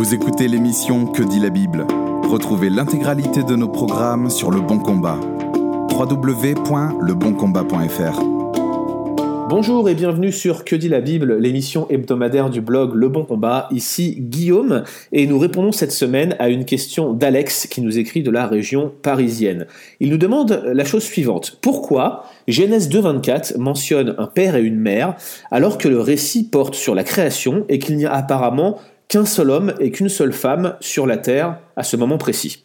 Vous écoutez l'émission Que dit la Bible Retrouvez l'intégralité de nos programmes sur Le Bon Combat. www.leboncombat.fr Bonjour et bienvenue sur Que dit la Bible, l'émission hebdomadaire du blog Le Bon Combat. Ici Guillaume et nous répondons cette semaine à une question d'Alex qui nous écrit de la région parisienne. Il nous demande la chose suivante. Pourquoi Genèse 2.24 mentionne un père et une mère alors que le récit porte sur la création et qu'il n'y a apparemment qu'un seul homme et qu'une seule femme sur la terre à ce moment précis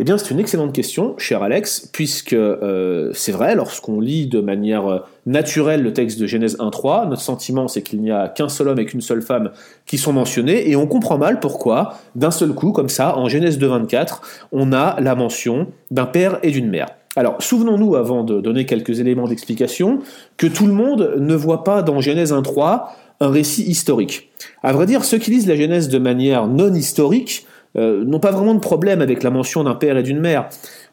eh bien, c'est une excellente question, cher Alex, puisque euh, c'est vrai, lorsqu'on lit de manière euh, naturelle le texte de Genèse 1.3, notre sentiment c'est qu'il n'y a qu'un seul homme et qu'une seule femme qui sont mentionnés, et on comprend mal pourquoi, d'un seul coup, comme ça, en Genèse 2.24, on a la mention d'un père et d'une mère. Alors, souvenons-nous, avant de donner quelques éléments d'explication, que tout le monde ne voit pas dans Genèse 1.3 un récit historique. À vrai dire, ceux qui lisent la Genèse de manière non historique euh, n'ont pas vraiment de problème avec la mention d'un père et d'une mère.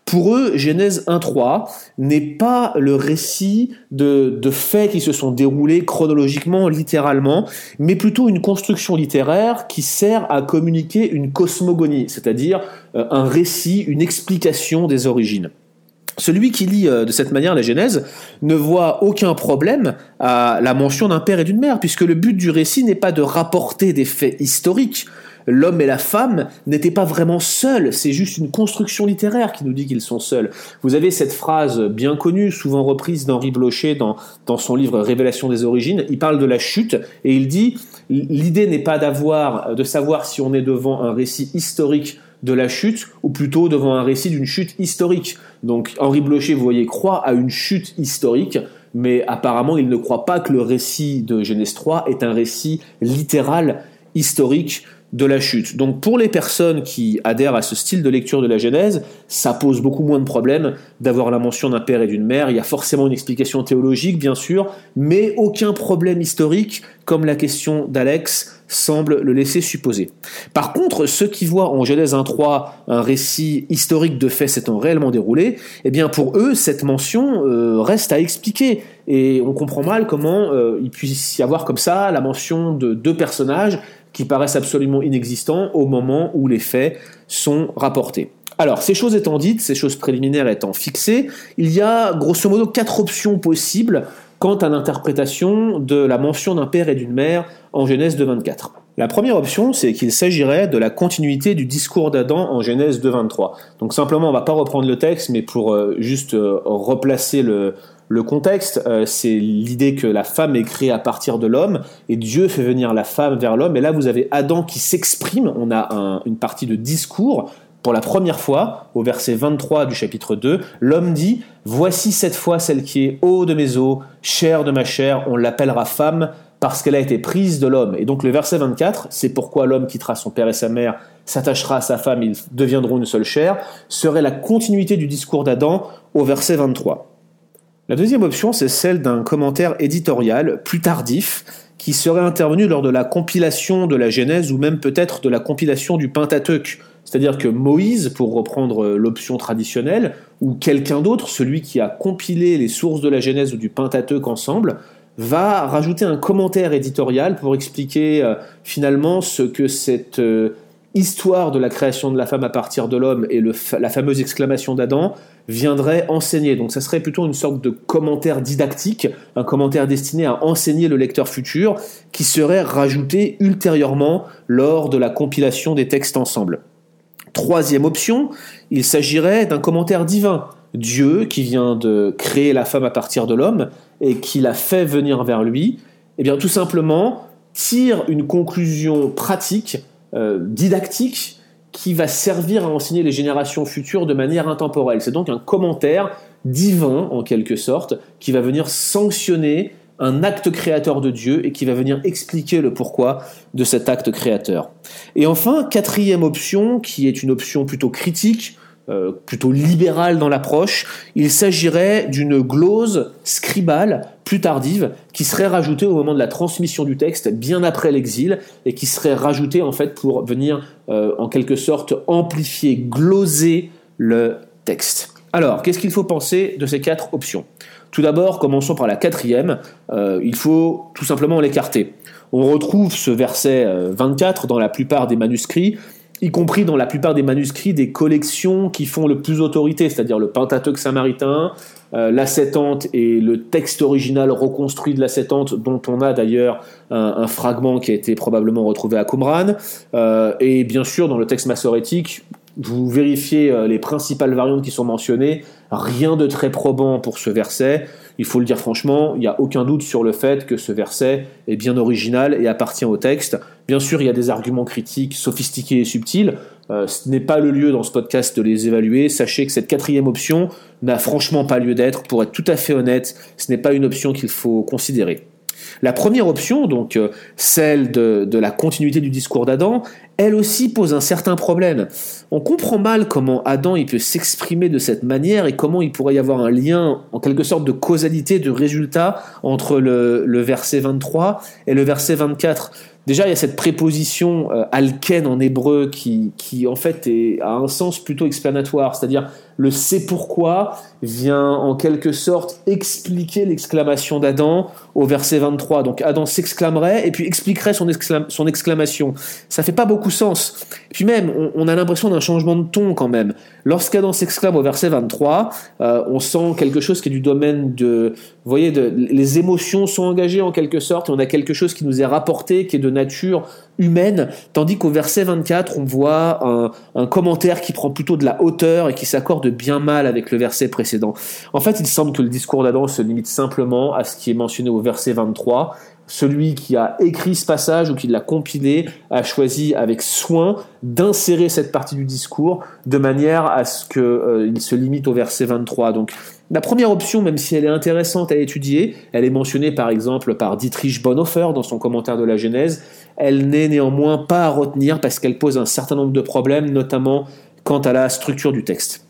Pour eux, Genèse 1.3 n'est pas le récit de, faits qui se sont déroulés chronologiquement, littéralement, mais plutôt une construction littéraire qui sert à communiquer une cosmogonie, c'est-à-dire euh, un récit, une explication des origines. Celui qui lit euh, de cette manière la Genèse ne voit aucun problème à la mention d'un père et d'une mère, puisque le but du récit n'est pas de rapporter des faits historiques, l'homme et la femme n'étaient pas vraiment seuls, c'est juste une construction littéraire qui nous dit qu'ils sont seuls. Vous avez cette phrase bien connue, souvent reprise d'Henri Blocher dans, dans son livre Révélation des origines, il parle de la chute et il dit l'idée n'est pas d'avoir de savoir si on est devant un récit historique de la chute ou plutôt devant un récit d'une chute historique. Donc Henri Blocher, vous voyez, croit à une chute historique, mais apparemment il ne croit pas que le récit de Genèse 3 est un récit littéral historique de la chute. Donc pour les personnes qui adhèrent à ce style de lecture de la Genèse, ça pose beaucoup moins de problèmes d'avoir la mention d'un père et d'une mère. Il y a forcément une explication théologique, bien sûr, mais aucun problème historique, comme la question d'Alex semble le laisser supposer. Par contre, ceux qui voient en Genèse 1.3 un récit historique de faits s'étant réellement déroulé, eh bien pour eux, cette mention euh, reste à expliquer. Et on comprend mal comment euh, il puisse y avoir comme ça la mention de deux personnages qui paraissent absolument inexistants au moment où les faits sont rapportés. Alors, ces choses étant dites, ces choses préliminaires étant fixées, il y a grosso modo quatre options possibles quant à l'interprétation de la mention d'un père et d'une mère en Genèse 2.24. La première option, c'est qu'il s'agirait de la continuité du discours d'Adam en Genèse 2.23. Donc simplement, on va pas reprendre le texte, mais pour euh, juste euh, replacer le, le contexte, euh, c'est l'idée que la femme est créée à partir de l'homme et Dieu fait venir la femme vers l'homme. Et là, vous avez Adam qui s'exprime. On a une partie de discours. Pour la première fois, au verset 23 du chapitre 2, l'homme dit Voici cette fois celle qui est haut de mes os, chair de ma chair, on l'appellera femme parce qu'elle a été prise de l'homme. Et donc le verset 24, c'est pourquoi l'homme quittera son père et sa mère, s'attachera à sa femme, ils deviendront une seule chair, serait la continuité du discours d'Adam au verset 23. La deuxième option, c'est celle d'un commentaire éditorial plus tardif qui serait intervenu lors de la compilation de la Genèse ou même peut-être de la compilation du Pentateuque. C'est-à-dire que Moïse, pour reprendre l'option traditionnelle, ou quelqu'un d'autre, celui qui a compilé les sources de la Genèse ou du Pentateuque ensemble, va rajouter un commentaire éditorial pour expliquer euh, finalement ce que cette euh, histoire de la création de la femme à partir de l'homme et la fameuse exclamation d'Adam viendrait enseigner. Donc ça serait plutôt une sorte de commentaire didactique, un commentaire destiné à enseigner le lecteur futur, qui serait rajouté ultérieurement lors de la compilation des textes ensemble. Troisième option, il s'agirait d'un commentaire divin. Dieu, qui vient de créer la femme à partir de l'homme et qui l'a fait venir vers lui, eh bien tout simplement tire une conclusion pratique, didactique, qui va servir à enseigner les générations futures de manière intemporelle. C'est donc un commentaire divin, en quelque sorte, qui va venir sanctionner un acte créateur de Dieu et qui va venir expliquer le pourquoi de cet acte créateur. Et enfin, quatrième option, qui est une option plutôt critique, euh, plutôt libéral dans l'approche, il s'agirait d'une glose scribale plus tardive qui serait rajoutée au moment de la transmission du texte, bien après l'exil, et qui serait rajoutée en fait pour venir euh, en quelque sorte amplifier, gloser le texte. Alors, qu'est-ce qu'il faut penser de ces quatre options? Tout d'abord, commençons par la quatrième, euh, il faut tout simplement l'écarter. On retrouve ce verset 24 dans la plupart des manuscrits, y compris dans la plupart des manuscrits des collections qui font le plus autorité, c'est-à-dire le Pentateuque samaritain, euh, la Septante et le texte original reconstruit de la Septante, dont on a d'ailleurs un, fragment qui a été probablement retrouvé à Qumran, euh, et bien sûr dans le texte massorétique, vous vérifiez euh, les principales variantes qui sont mentionnées, rien de très probant pour ce verset. Il faut le dire franchement, il n'y a aucun doute sur le fait que ce verset est bien original et appartient au texte. Bien sûr, il y a des arguments critiques sophistiqués et subtils. Euh, ce n'est pas le lieu dans ce podcast de les évaluer. Sachez que cette quatrième option n'a franchement pas lieu d'être. Pour être tout à fait honnête, ce n'est pas une option qu'il faut considérer. La première option, donc euh, celle de, la continuité du discours d'Adam, elle aussi pose un certain problème. On comprend mal comment Adam il peut s'exprimer de cette manière et comment il pourrait y avoir un lien, en quelque sorte, de causalité, de résultat entre le, le verset 23 et le verset 24. Déjà, il y a cette préposition euh, alken en hébreu qui, qui en fait a un sens plutôt explanatoire, c'est-à-dire le c'est pourquoi vient en quelque sorte expliquer l'exclamation d'Adam au verset 23. Donc Adam s'exclamerait et puis expliquerait son, exclamation. Ça fait pas beaucoup sens. puis même, on, a l'impression d'un changement de ton quand même. Lorsqu'Adam s'exclame au verset 23, euh, on sent quelque chose qui est du domaine de... Vous voyez, de, les émotions sont engagées en quelque sorte et on a quelque chose qui nous est rapporté, qui est de nature humaine, tandis qu'au verset 24, on voit un, un, commentaire qui prend plutôt de la hauteur et qui s'accorde bien mal avec le verset précédent. En fait, il semble que le discours d'Adam se limite simplement à ce qui est mentionné au verset 23. Celui qui a écrit ce passage ou qui l'a compilé a choisi avec soin d'insérer cette partie du discours de manière à ce qu'il euh, se limite au verset 23. Donc, la première option, même si elle est intéressante à étudier, elle est mentionnée par exemple par Dietrich Bonhoeffer dans son commentaire de la Genèse, elle n'est néanmoins pas à retenir parce qu'elle pose un certain nombre de problèmes, notamment quant à la structure du texte.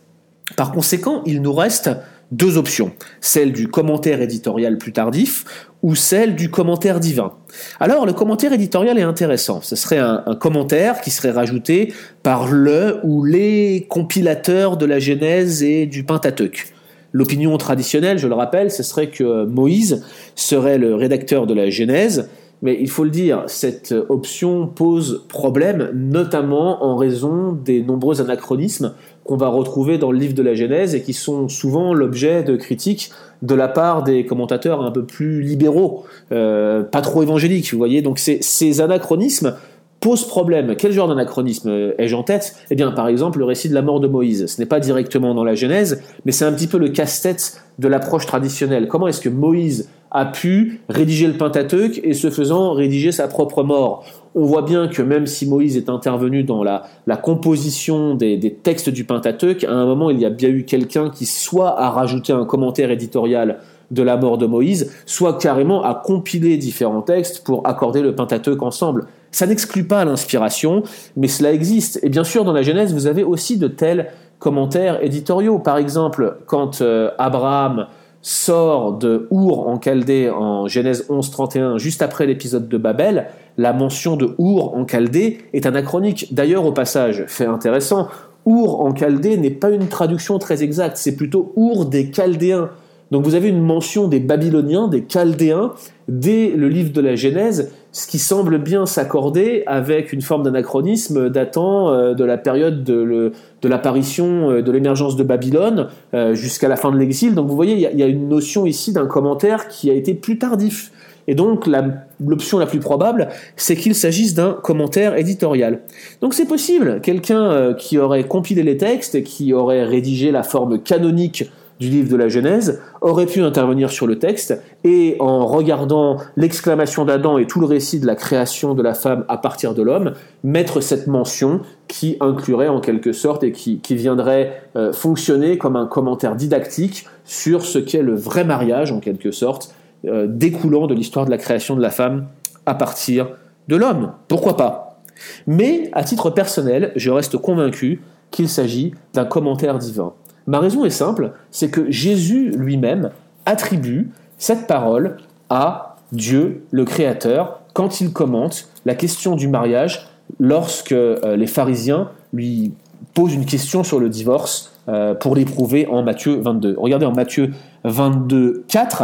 Par conséquent, il nous reste deux options, celle du commentaire éditorial plus tardif ou celle du commentaire divin. Alors le commentaire éditorial est intéressant, ce serait un, commentaire qui serait rajouté par le ou les compilateurs de la Genèse et du Pentateuque. L'opinion traditionnelle, je le rappelle, ce serait que Moïse serait le rédacteur de la Genèse, mais il faut le dire, cette option pose problème, notamment en raison des nombreux anachronismes qu'on va retrouver dans le livre de la Genèse et qui sont souvent l'objet de critiques de la part des commentateurs un peu plus libéraux, euh, pas trop évangéliques, vous voyez. Donc ces anachronismes posent problème. Quel genre d'anachronisme ai-je en tête? Eh bien, par exemple, le récit de la mort de Moïse. Ce n'est pas directement dans la Genèse, mais c'est un petit peu le casse-tête de l'approche traditionnelle. Comment est-ce que Moïse a pu rédiger le Pentateuque et ce faisant rédiger sa propre mort On voit bien que même si Moïse est intervenu dans la, composition des, textes du Pentateuque, à un moment il y a bien eu quelqu'un qui soit a rajouté un commentaire éditorial de la mort de Moïse, soit carrément a compilé différents textes pour accorder le Pentateuque ensemble. Ça n'exclut pas l'inspiration, mais cela existe. Et bien sûr, dans la Genèse, vous avez aussi de tels commentaires éditoriaux. Par exemple, quand euh, Abraham sort de Our en Chaldée en Genèse 11, 31, juste après l'épisode de Babel, la mention de Our en Chaldée est anachronique. D'ailleurs, au passage, fait intéressant, Our en Chaldée n'est pas une traduction très exacte, c'est plutôt Our des Chaldéens. Donc vous avez une mention des Babyloniens, des Chaldéens, dès le livre de la Genèse, ce qui semble bien s'accorder avec une forme d'anachronisme datant euh, de la période de, l'apparition, euh, de l'émergence de Babylone euh, jusqu'à la fin de l'exil. Donc vous voyez, il y, a une notion ici d'un commentaire qui a été plus tardif. Et donc l'option la, plus probable, c'est qu'il s'agisse d'un commentaire éditorial. Donc c'est possible, quelqu'un qui aurait compilé les textes et qui aurait rédigé la forme canonique du livre de la Genèse aurait pu intervenir sur le texte et en regardant l'exclamation d'Adam et tout le récit de la création de la femme à partir de l'homme, mettre cette mention qui inclurait en quelque sorte et qui, viendrait euh, fonctionner comme un commentaire didactique sur ce qu'est le vrai mariage en quelque sorte, euh, découlant de l'histoire de la création de la femme à partir de l'homme. Pourquoi pas? Mais à titre personnel, je reste convaincu qu'il s'agit d'un commentaire divin. Ma raison est simple, c'est que Jésus lui-même attribue cette parole à Dieu le Créateur quand il commente la question du mariage lorsque euh, les pharisiens lui pose une question sur le divorce euh, pour l'éprouver en Matthieu 22. Regardez en Matthieu 22, 4,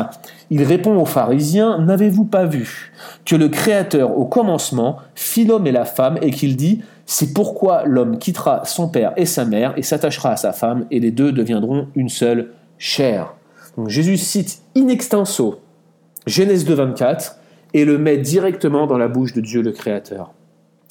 il répond aux pharisiens, N'avez-vous pas vu que le Créateur au commencement fit l'homme et la femme et qu'il dit, C'est pourquoi l'homme quittera son père et sa mère et s'attachera à sa femme et les deux deviendront une seule chair. Jésus cite in extenso Genèse 2, 24 et le met directement dans la bouche de Dieu le Créateur.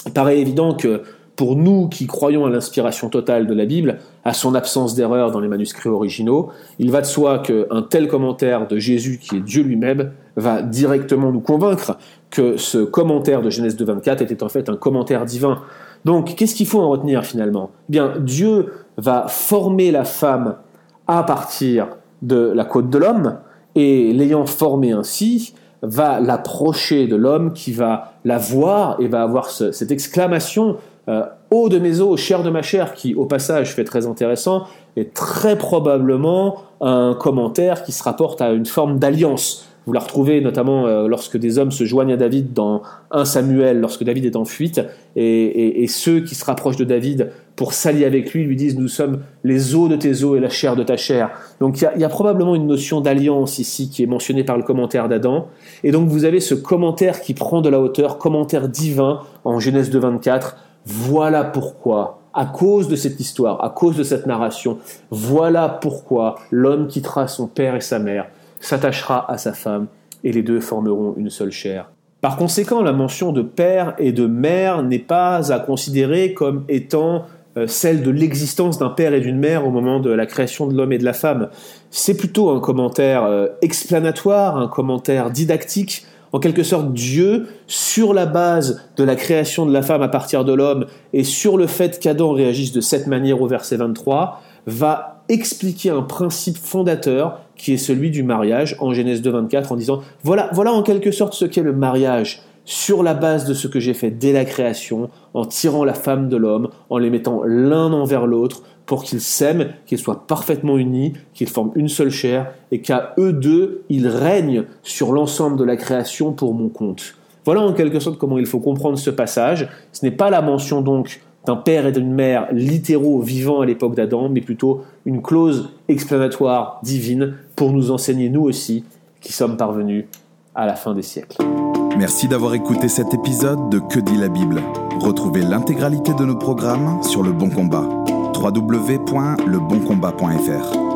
Il paraît évident que pour nous qui croyons à l'inspiration totale de la Bible, à son absence d'erreur dans les manuscrits originaux, il va de soi qu'un tel commentaire de Jésus, qui est Dieu lui-même, va directement nous convaincre que ce commentaire de Genèse 2.24 était en fait un commentaire divin. Donc, qu'est-ce qu'il faut en retenir finalement? Eh Bien, Dieu va former la femme à partir de la côte de l'homme, et l'ayant formée ainsi, va l'approcher de l'homme qui va la voir et va avoir cette exclamation euh, eau de mes os, chair de ma chair, qui au passage fait très intéressant, est très probablement un commentaire qui se rapporte à une forme d'alliance. Vous la retrouvez notamment euh, lorsque des hommes se joignent à David dans 1 Samuel, lorsque David est en fuite, et, ceux qui se rapprochent de David pour s'allier avec lui lui disent Nous sommes les os de tes os et la chair de ta chair. Donc il y, a probablement une notion d'alliance ici qui est mentionnée par le commentaire d'Adam. Et donc vous avez ce commentaire qui prend de la hauteur, commentaire divin en Genèse 2.24 voilà pourquoi, à cause de cette histoire, à cause de cette narration, voilà pourquoi l'homme quittera son père et sa mère, s'attachera à sa femme, et les deux formeront une seule chair. Par conséquent, la mention de père et de mère n'est pas à considérer comme étant euh, celle de l'existence d'un père et d'une mère au moment de la création de l'homme et de la femme. C'est plutôt un commentaire euh, explanatoire, un commentaire didactique en quelque sorte Dieu, sur la base de la création de la femme à partir de l'homme et sur le fait qu'Adam réagisse de cette manière au verset 23, va expliquer un principe fondateur qui est celui du mariage en Genèse 2, 24 en disant voilà, voilà en quelque sorte ce qu'est le mariage sur la base de ce que j'ai fait dès la création, en tirant la femme de l'homme, en les mettant l'un envers l'autre, pour qu'ils s'aiment, qu'ils soient parfaitement unis, qu'ils forment une seule chair, et qu'à eux deux, ils règnent sur l'ensemble de la création pour mon compte. Voilà en quelque sorte comment il faut comprendre ce passage. Ce n'est pas la mention donc d'un père et d'une mère littéraux vivant à l'époque d'Adam, mais plutôt une clause explanatoire divine pour nous enseigner nous aussi qui sommes parvenus à la fin des siècles. Merci d'avoir écouté cet épisode de Que dit la Bible. Retrouvez l'intégralité de nos programmes sur Le Bon Combat www.leboncombat.fr.